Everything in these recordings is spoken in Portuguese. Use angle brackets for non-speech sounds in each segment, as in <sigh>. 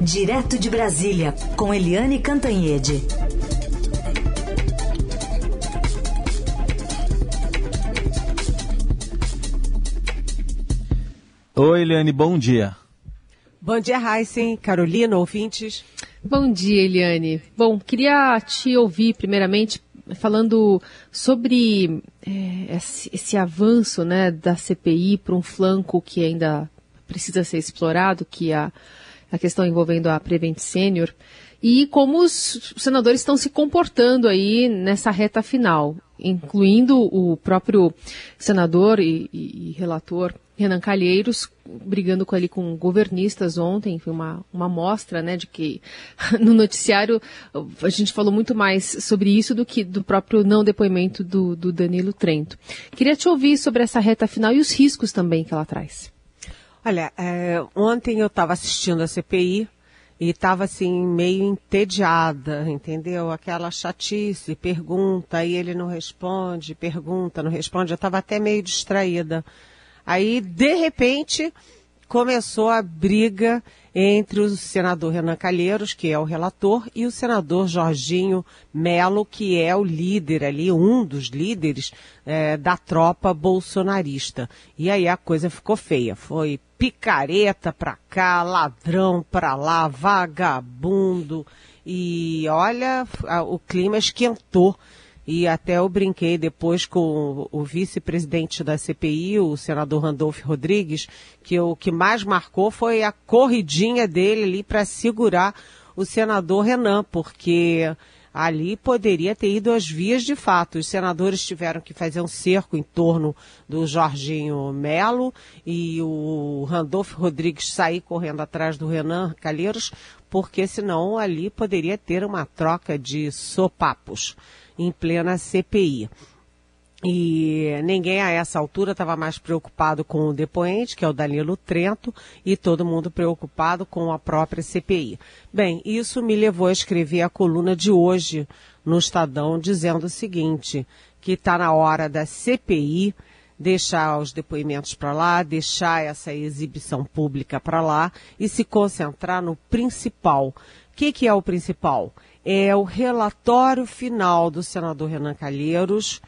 Direto de Brasília, com Eliane Cantanhede. Oi, Eliane, bom dia. Bom dia, Heisen, Carolina, ouvintes. Bom dia, Eliane. Bom, queria te ouvir primeiramente falando sobre é, esse, esse, avanço né, da CPI para um flanco que ainda precisa ser explorado, que é a, a questão envolvendo a Prevent Senior, e como os senadores estão se comportando aí nessa reta final, incluindo o próprio senador e, e, e relator Renan Calheiros brigando com, ali com governistas ontem, foi uma, uma mostra, né, de que <laughs> no noticiário a gente falou muito mais sobre isso do que do próprio não depoimento do, do Danilo Trento. Queria te ouvir sobre essa reta final e os riscos também que ela traz. Olha, é, ontem eu estava assistindo a CPI e estava assim meio entediada, entendeu? Aquela chatice, pergunta, aí ele não responde, pergunta, não responde. Eu estava até meio distraída. Aí, de repente, começou a briga entre o senador Renan Calheiros, que é o relator, e o senador Jorginho Melo, que é o líder ali, um dos líderes é, da tropa bolsonarista. E aí a coisa ficou feia. Foi picareta pra cá, ladrão pra lá, vagabundo. E olha, o clima esquentou e até eu brinquei depois com o, vice-presidente da CPI, o senador Randolfo Rodrigues, que o que mais marcou foi a corridinha dele ali para segurar o senador Renan, porque ali poderia ter ido às vias de fato. Os senadores tiveram que fazer um cerco em torno do Jorginho Melo e o Randolfo Rodrigues sair correndo atrás do Renan Calheiros, porque senão ali poderia ter uma troca de sopapos em plena CPI. E ninguém a essa altura estava mais preocupado com o depoente, que é o Danilo Trento, e todo mundo preocupado com a própria CPI. Bem, isso me levou a escrever a coluna de hoje no Estadão, dizendo o seguinte, que está na hora da CPI deixar os depoimentos para lá, deixar essa exibição pública para lá e se concentrar no principal. O que, que é o principal? é o relatório final do senador Renan Calheiros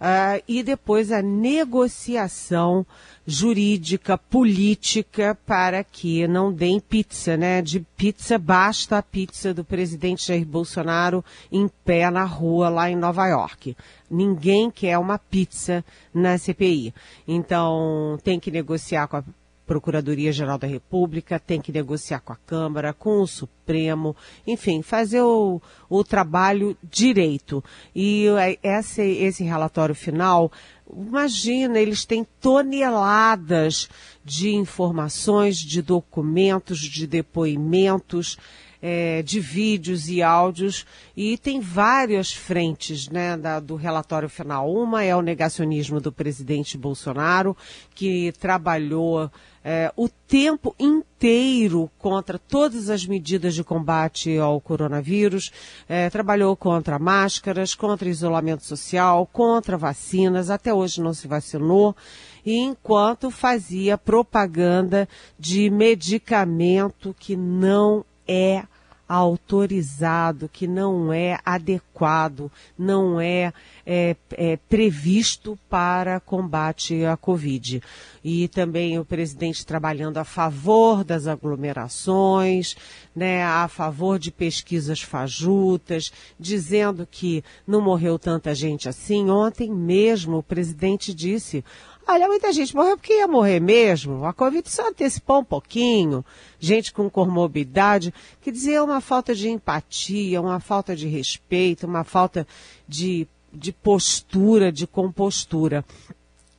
uh, e depois a negociação jurídica, política, para que não deem pizza, né? De pizza basta a pizza do presidente Jair Bolsonaro em pé na rua lá em Nova York. Ninguém quer uma pizza na CPI. Então, tem que negociar com a Procuradoria-Geral da República, tem que negociar com a Câmara, com o Supremo, enfim, fazer o, o trabalho direito. E esse, esse relatório final, imagina, eles têm toneladas de informações, de documentos, de depoimentos, é, de vídeos e áudios e tem várias frentes né, da, do relatório final. Uma é o negacionismo do presidente Bolsonaro, que trabalhou é, o tempo inteiro contra todas as medidas de combate ao coronavírus, é, trabalhou contra máscaras, contra isolamento social, contra vacinas, até hoje não se vacinou, e enquanto fazia propaganda de medicamento que não é autorizado, que não é adequado, não é, é, é, previsto para combate à Covid. E também o presidente trabalhando a favor das aglomerações, né, a favor de pesquisas fajutas, dizendo que não morreu tanta gente assim. Ontem mesmo o presidente disse, Olha, muita gente morreu porque ia morrer mesmo. A Covid só antecipou um pouquinho. Gente com comorbidade, que dizia uma falta de empatia, uma falta de respeito, uma falta de, de postura, de compostura.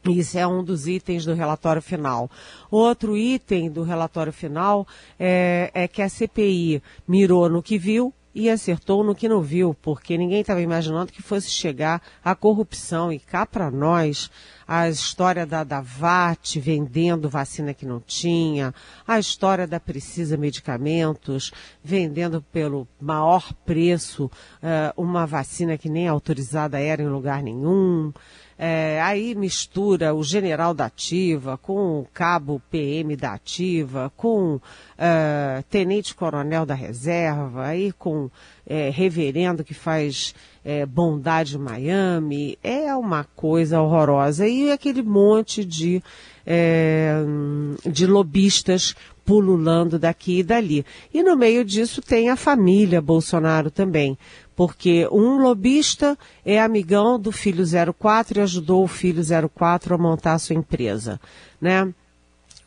Isso é um dos itens do relatório final. Outro item do relatório final é, é que a CPI mirou no que viu, e acertou no que não viu, porque ninguém estava imaginando que fosse chegar a corrupção. E cá para nós, a história da, da VAT vendendo vacina que não tinha, a história da Precisa Medicamentos vendendo pelo maior preço uh, uma vacina que nem autorizada era em lugar nenhum. É, aí mistura o general da ativa com o cabo PM da ativa, com uh, tenente-coronel da reserva, aí com é, reverendo que faz é, bondade Miami. É uma coisa horrorosa. E aquele monte de, é, de lobistas pululando daqui e dali. E no meio disso tem a família Bolsonaro também porque um lobista é amigão do filho 04 e ajudou o filho 04 a montar a sua empresa, né?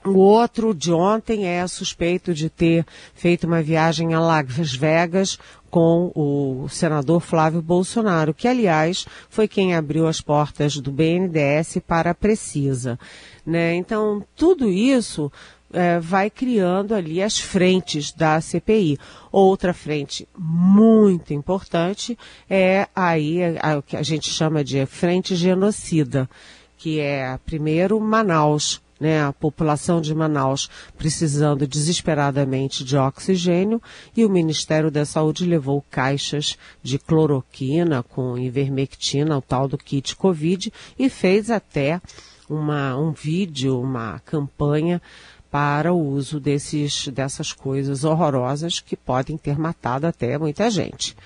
O outro de ontem é suspeito de ter feito uma viagem a Las Vegas com o senador Flávio Bolsonaro, que aliás foi quem abriu as portas do BNDES para a Precisa. Né? Então, tudo isso é, vai criando ali as frentes da CPI. Outra frente muito importante é aí o que a gente chama de frente genocida, que é primeiro Manaus, né, a população de Manaus precisando desesperadamente de oxigênio e o Ministério da Saúde levou caixas de cloroquina com ivermectina, o tal do kit Covid, e fez até uma, um vídeo, uma campanha para o uso desses, dessas coisas horrorosas que podem ter matado até muita gente.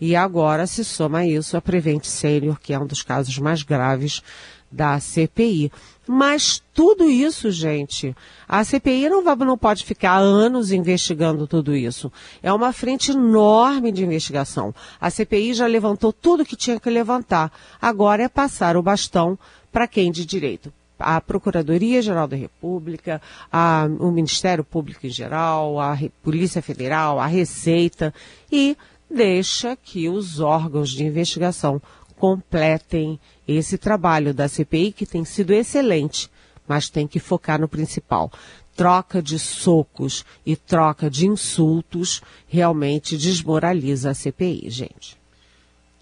E agora se soma isso a Prevent Senior, que é um dos casos mais graves da CPI. Mas tudo isso, gente, a CPI não, vai, não pode ficar anos investigando tudo isso. É uma frente enorme de investigação. A CPI já levantou tudo que tinha que levantar. Agora é passar o bastão para quem de direito a Procuradoria-Geral da República, a, o Ministério Público em geral, a Re, Polícia Federal, a Receita e deixa que os órgãos de investigação completem esse trabalho da CPI que tem sido excelente, mas tem que focar no principal. Troca de socos e troca de insultos realmente desmoraliza a CPI, gente.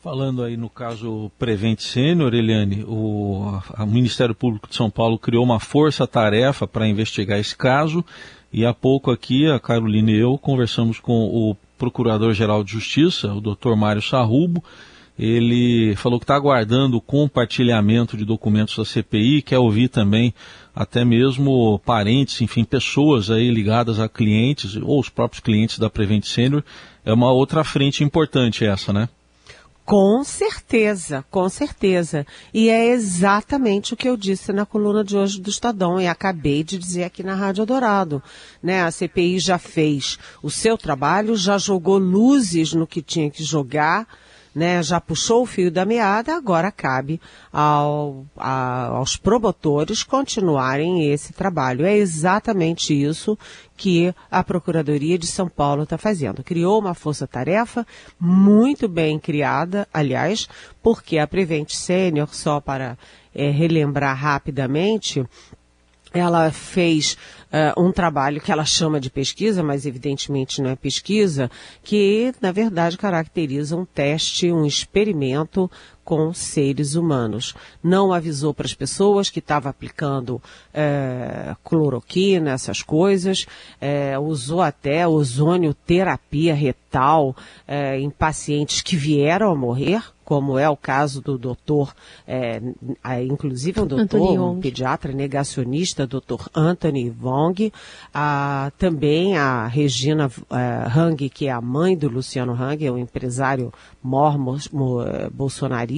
Falando aí no caso Prevent Sênior, Eliane, o, o Ministério Público de São Paulo criou uma força-tarefa para investigar esse caso e há pouco aqui a Carolina e eu conversamos com o Procurador-Geral de Justiça, o Dr. Mário Sarrubo. Ele falou que está aguardando o compartilhamento de documentos da CPI, quer ouvir também até mesmo parentes, enfim, pessoas aí ligadas a clientes ou os próprios clientes da Prevent Senior. É uma outra frente importante essa, né? Com certeza, com certeza. E é exatamente o que eu disse na coluna de hoje do Estadão e acabei de dizer aqui na Rádio Dourado. Né? A CPI já fez o seu trabalho, já jogou luzes no que tinha que jogar, né, já puxou o fio da meada, agora cabe ao, a, aos promotores continuarem esse trabalho. É exatamente isso que a Procuradoria de São Paulo está fazendo. Criou uma força-tarefa muito bem criada, aliás, porque a Prevent Senior, só para é, relembrar rapidamente, ela fez uh, um trabalho que ela chama de pesquisa, mas evidentemente não é pesquisa, que na verdade caracteriza um teste, um experimento com seres humanos. Não avisou para as pessoas que estava aplicando é, cloroquina, essas coisas, é, usou até ozônio terapia retal é, em pacientes que vieram a morrer, como é o caso do doutor, é, inclusive um doutor, um pediatra negacionista, doutor Anthony Wong, a, também a Regina uh, Hang, que é a mãe do Luciano Hang, é um empresário mormo, bolsonarista,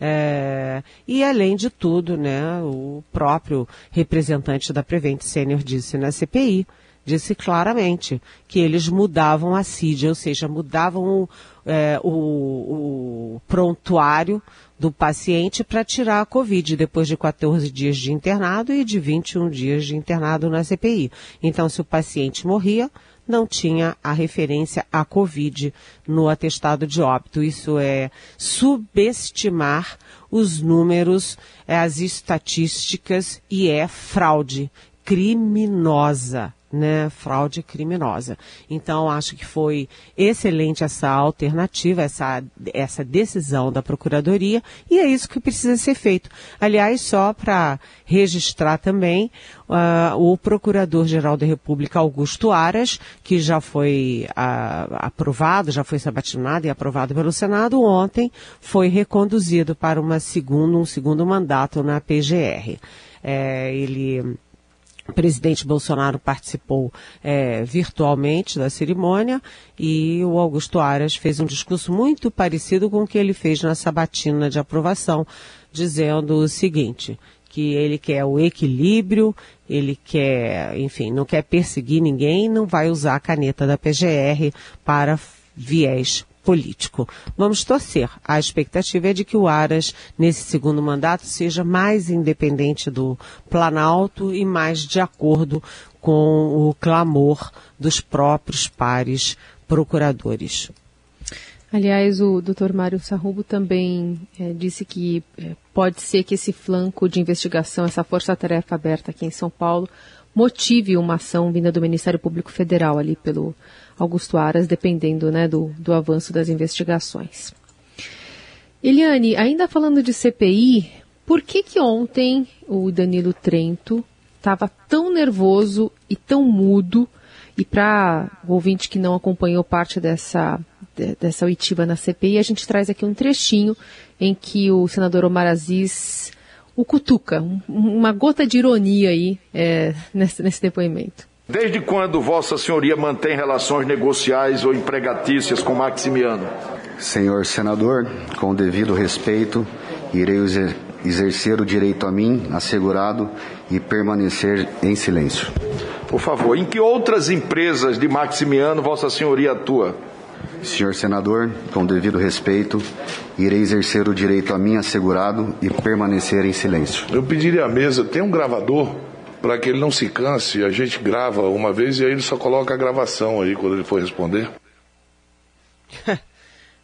é, e além de tudo, né, o próprio representante da Prevent Senior disse na CPI, disse claramente que eles mudavam a CID, ou seja, mudavam é, o, o prontuário do paciente para tirar a Covid depois de 14 dias de internado e de 21 dias de internado na CPI. Então, se o paciente morria, não tinha a referência à Covid no atestado de óbito. Isso é subestimar os números, as estatísticas e é fraude criminosa né, fraude criminosa. Então, acho que foi excelente essa alternativa, essa, essa decisão da Procuradoria, e é isso que precisa ser feito. Aliás, só para registrar também, uh, o Procurador-Geral da República, Augusto Aras, que já foi uh, aprovado, já foi sabatinado e aprovado pelo Senado ontem, foi reconduzido para uma segunda, um segundo mandato na PGR. É, ele o presidente Bolsonaro participou é, virtualmente da cerimônia e o Augusto Aras fez um discurso muito parecido com o que ele fez na sabatina de aprovação, dizendo o seguinte, que ele quer o equilíbrio, ele quer, enfim, não quer perseguir ninguém, não vai usar a caneta da PGR para viés político. Vamos torcer. A expectativa é de que o Aras, nesse segundo mandato, seja mais independente do Planalto e mais de acordo com o clamor dos próprios pares procuradores. Aliás, o Dr. Mário Sarrubo também é, disse que é, pode ser que esse flanco de investigação, essa força-tarefa aberta aqui em São Paulo, motive uma ação vinda do Ministério Público Federal ali pelo Augusto Aras, dependendo né, do, do avanço das investigações. Eliane, ainda falando de CPI, por que que ontem o Danilo Trento estava tão nervoso e tão mudo? E para o ouvinte que não acompanhou parte dessa, dessa oitiva na CPI, a gente traz aqui um trechinho em que o senador Omar Aziz o cutuca, um, uma gota de ironia aí é, <laughs> nesse, nesse depoimento. Desde quando Vossa Senhoria mantém relações negociais ou empregatícias com Maximiano? Senhor senador, com o devido respeito, irei exercer o direito a mim assegurado e permanecer em silêncio. Por favor, em que outras empresas de Maximiano Vossa Senhoria atua? Senhor senador, com o devido respeito, irei exercer o direito a mim assegurado e permanecer em silêncio. Eu pediria à mesa, tem um gravador para que ele não se canse. A gente grava uma vez e aí ele só coloca a gravação aí quando ele for responder. <laughs>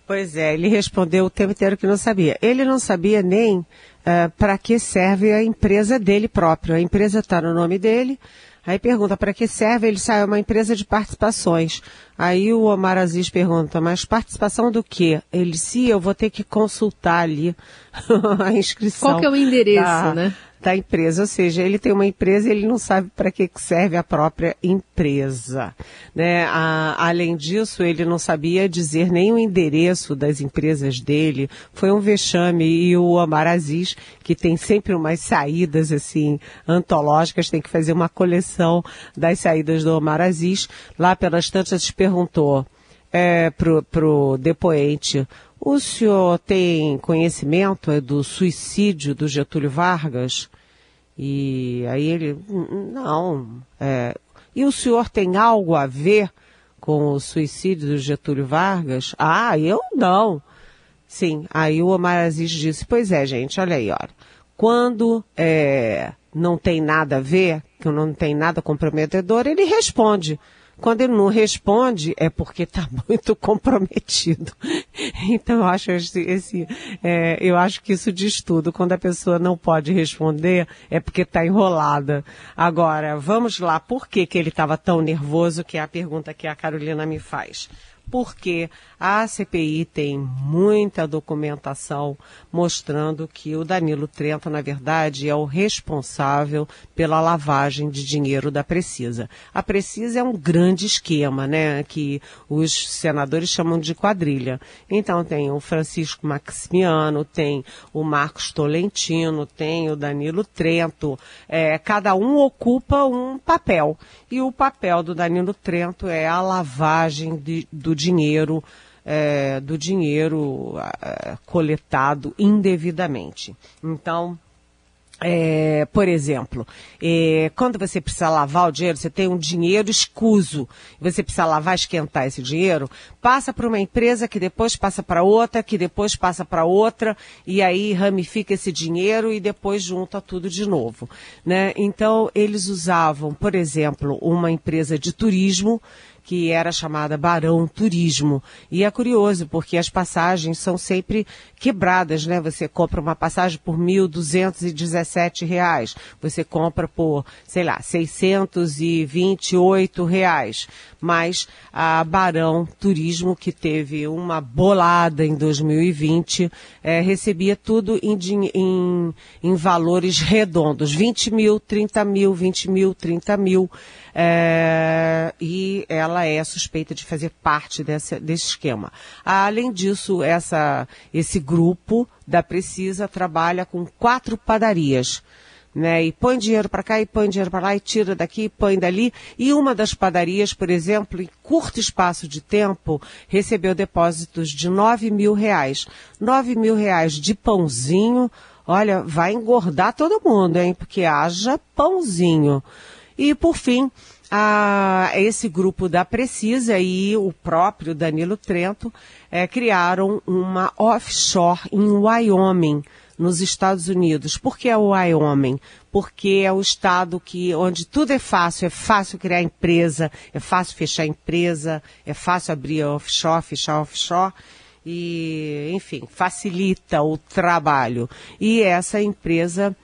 pois é, ele respondeu o tempo inteiro que não sabia. Ele não sabia nem uh, para que serve a empresa dele próprio. A empresa está no nome dele. Aí pergunta para que serve, ele sai uma empresa de participações. Aí o Omar Aziz pergunta, mas participação do quê? Ele, se eu vou ter que consultar ali <laughs> a inscrição. Qual que é o endereço, da, né? Da empresa, ou seja, ele tem uma empresa e ele não sabe para que serve a própria empresa. Né? A, além disso, ele não sabia dizer nem o endereço das empresas dele. Foi um vexame e o Omar Aziz, que tem sempre umas saídas assim antológicas, tem que fazer uma coleção das saídas do Omar Aziz. Lá pelas tantas perguntou é, pro, pro depoente o senhor tem conhecimento é, do suicídio do Getúlio Vargas? E aí ele, não. É, e o senhor tem algo a ver com o suicídio do Getúlio Vargas? Ah, eu não. Sim, aí o Omar Aziz disse, pois é, gente, olha aí, olha. Quando é, não tem nada a ver, que não tem nada comprometedor, ele responde. Quando ele não responde, é porque está <laughs> muito comprometido. Então, eu acho, esse, esse é, eu acho que isso diz tudo. Quando a pessoa não pode responder, é porque está enrolada. Agora, vamos lá. Por que, que ele estava tão nervoso? Que é a pergunta que a Carolina me faz porque a CPI tem muita documentação mostrando que o Danilo Trento, na verdade, é o responsável pela lavagem de dinheiro da Precisa. A Precisa é um grande esquema, né, que os senadores chamam de quadrilha. Então tem o Francisco Maximiano, tem o Marcos Tolentino, tem o Danilo Trento, é, cada um ocupa um papel. E o papel do Danilo Trento é a lavagem de, do dinheiro é, do dinheiro é, coletado indevidamente. Então, é, por exemplo, é, quando você precisa lavar o dinheiro, você tem um dinheiro escuso, você precisa lavar, esquentar esse dinheiro, passa para uma empresa que depois passa para outra, que depois passa para outra, e aí ramifica esse dinheiro e depois junta tudo de novo. Né? Então, eles usavam, por exemplo, uma empresa de turismo que era chamada Barão Turismo. E é curioso, porque as passagens são sempre quebradas, né? Você compra uma passagem por R$ 1.217, você compra por, sei lá, 628 reais. mas a Barão Turismo, que teve uma bolada em 2020, é, recebia tudo em, em, em valores redondos, 20 mil, 30 mil, 20 mil, 30 mil, é, e ela é suspeita de fazer parte desse, desse esquema. Além disso, essa, esse grupo da Precisa trabalha com quatro padarias. Né, e põe dinheiro para cá, e põe dinheiro para lá, e tira daqui, e põe dali. E uma das padarias, por exemplo, em curto espaço de tempo, recebeu depósitos de nove mil reais. Nove mil reais de pãozinho, olha, vai engordar todo mundo, hein? Porque haja pãozinho. E, por fim, a, esse grupo da Precisa e o próprio Danilo Trento é, criaram uma offshore em Wyoming, nos Estados Unidos. Por que é o Wyoming? Porque é o estado que, onde tudo é fácil, é fácil criar empresa, é fácil fechar empresa, é fácil abrir offshore, fechar offshore e, enfim, facilita o trabalho. E essa empresa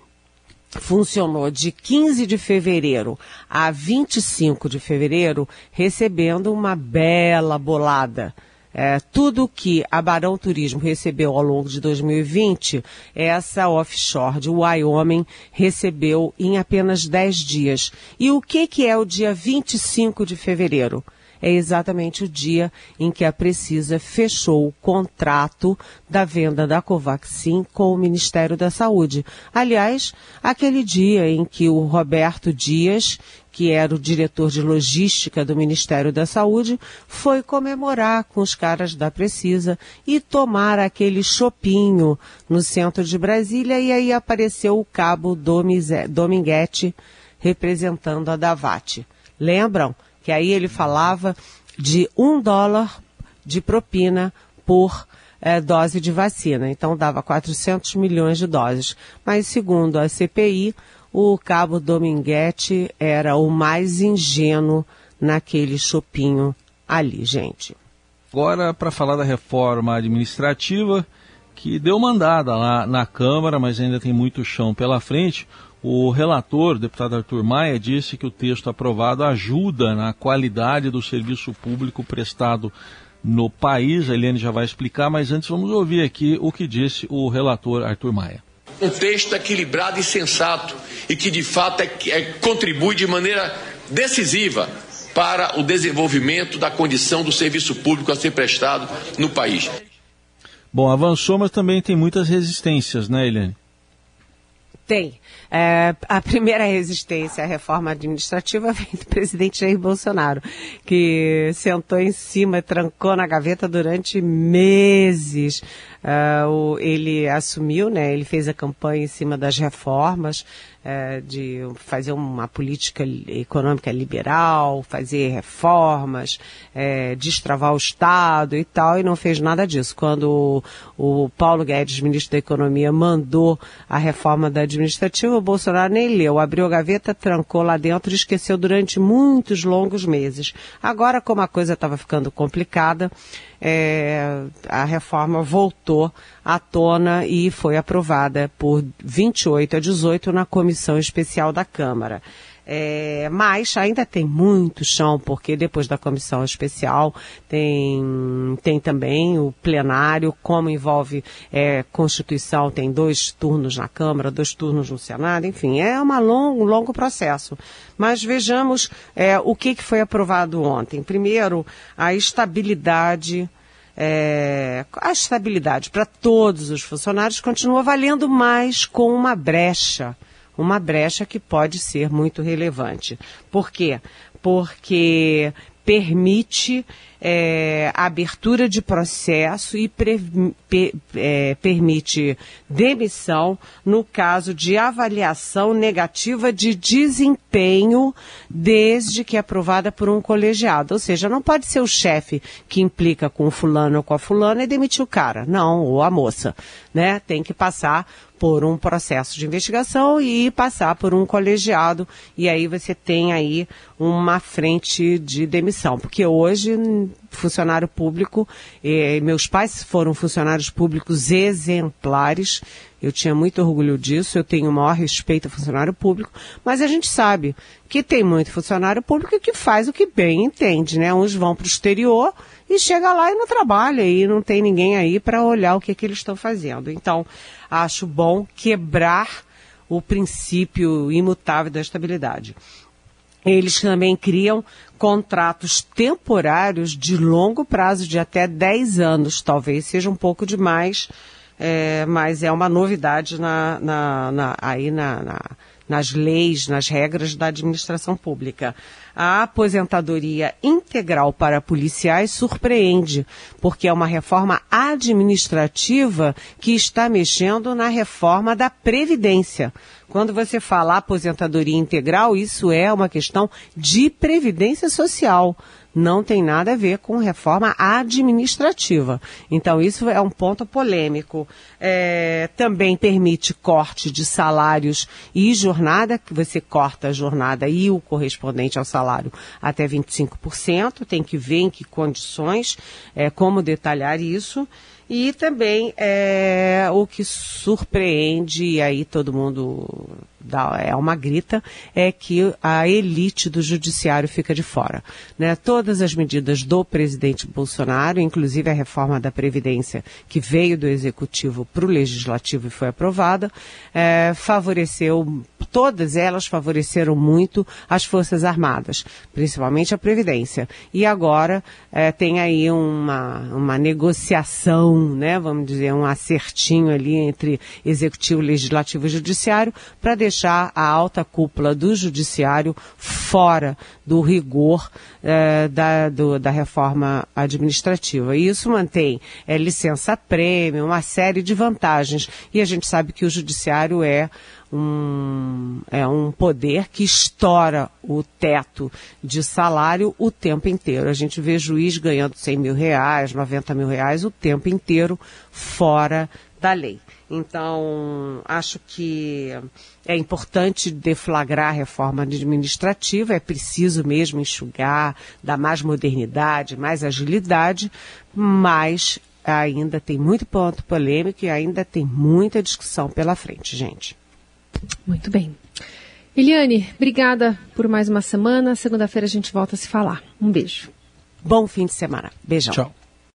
funcionou de 15 de fevereiro a 25 de fevereiro, recebendo uma bela bolada. É, tudo que a Barão Turismo recebeu ao longo de 2020, essa offshore de Wyoming recebeu em apenas 10 dias. E o que, que é o dia 25 de fevereiro? É exatamente o dia em que a Precisa fechou o contrato da venda da Covaxin com o Ministério da Saúde. Aliás, aquele dia em que o Roberto Dias, que era o diretor de logística do Ministério da Saúde, foi comemorar com os caras da Precisa e tomar aquele chopinho no centro de Brasília e aí apareceu o cabo Dominguete representando a Davate. Lembram? Que aí ele falava de um dólar de propina por é, dose de vacina. Então dava 400 milhões de doses. Mas segundo a CPI, o cabo Dominguete era o mais ingênuo naquele chopinho ali, gente. Agora, para falar da reforma administrativa, que deu mandada lá na Câmara, mas ainda tem muito chão pela frente. O relator, o deputado Arthur Maia, disse que o texto aprovado ajuda na qualidade do serviço público prestado no país. A Eliane já vai explicar, mas antes vamos ouvir aqui o que disse o relator Arthur Maia. Um texto equilibrado e sensato e que de fato é, é, contribui de maneira decisiva para o desenvolvimento da condição do serviço público a ser prestado no país. Bom, avançou, mas também tem muitas resistências, né, Eliane? Tem. É, a <laughs> primeira resistência à reforma administrativa vem do presidente Jair Bolsonaro, que sentou em cima, trancou na gaveta durante meses. Uh, o, ele assumiu, né, ele fez a campanha em cima das reformas, é, de fazer uma política econômica liberal, fazer reformas, é, destravar o Estado e tal, e não fez nada disso. Quando o, o Paulo Guedes, ministro da Economia, mandou a reforma da administrativa, o Bolsonaro nem leu, abriu a gaveta, trancou lá dentro e esqueceu durante muitos longos meses. Agora, como a coisa estava ficando complicada, é, a reforma voltou à tona e foi aprovada por 28 a 18 na comissão especial da Câmara. É, mas ainda tem muito chão, porque depois da comissão especial tem, tem também o plenário, como envolve é, Constituição, tem dois turnos na Câmara, dois turnos no Senado, enfim, é uma long, um longo processo. Mas vejamos é, o que, que foi aprovado ontem. Primeiro, a estabilidade é, a estabilidade para todos os funcionários continua valendo mais com uma brecha uma brecha que pode ser muito relevante. Por quê? Porque permite é, abertura de processo e pre, pe, é, permite demissão no caso de avaliação negativa de desempenho, desde que aprovada por um colegiado. Ou seja, não pode ser o chefe que implica com o fulano ou com a fulana e demitir o cara. Não, ou a moça. Né? Tem que passar por um processo de investigação e passar por um colegiado e aí você tem aí uma frente de demissão, porque hoje funcionário público, eh, meus pais foram funcionários públicos exemplares, eu tinha muito orgulho disso, eu tenho o maior respeito ao funcionário público, mas a gente sabe que tem muito funcionário público que faz o que bem entende, né? Uns vão para o exterior e chega lá e não trabalha e não tem ninguém aí para olhar o que, que eles estão fazendo. Então, acho bom quebrar o princípio imutável da estabilidade. Eles também criam contratos temporários de longo prazo, de até 10 anos. Talvez seja um pouco demais, é, mas é uma novidade na, na, na aí na, nas leis, nas regras da administração pública. A aposentadoria integral para policiais surpreende, porque é uma reforma administrativa que está mexendo na reforma da Previdência. Quando você fala aposentadoria integral, isso é uma questão de previdência social não tem nada a ver com reforma administrativa. Então, isso é um ponto polêmico. É, também permite corte de salários e jornada, que você corta a jornada e o correspondente ao salário até 25%. Tem que ver em que condições, é, como detalhar isso. E também é, o que surpreende, e aí todo mundo dá, é uma grita, é que a elite do judiciário fica de fora. Né? Todas as medidas do presidente Bolsonaro, inclusive a reforma da Previdência, que veio do Executivo para o Legislativo e foi aprovada, é, favoreceu, todas elas favoreceram muito as Forças Armadas, principalmente a Previdência. E agora é, tem aí uma, uma negociação né, vamos dizer, um acertinho ali entre executivo, legislativo e judiciário para deixar a alta cúpula do judiciário fora do rigor eh, da, do, da reforma administrativa. E isso mantém é, licença prêmio, uma série de vantagens. E a gente sabe que o judiciário é um, é um poder que estoura o teto de salário o tempo inteiro. A gente vê juiz ganhando 100 mil reais, 90 mil reais o tempo inteiro fora da lei. Então, acho que é importante deflagrar a reforma administrativa, é preciso mesmo enxugar, dar mais modernidade, mais agilidade, mas ainda tem muito ponto polêmico e ainda tem muita discussão pela frente, gente. Muito bem. Eliane, obrigada por mais uma semana. Segunda-feira a gente volta a se falar. Um beijo. Bom fim de semana. Beijão. Tchau.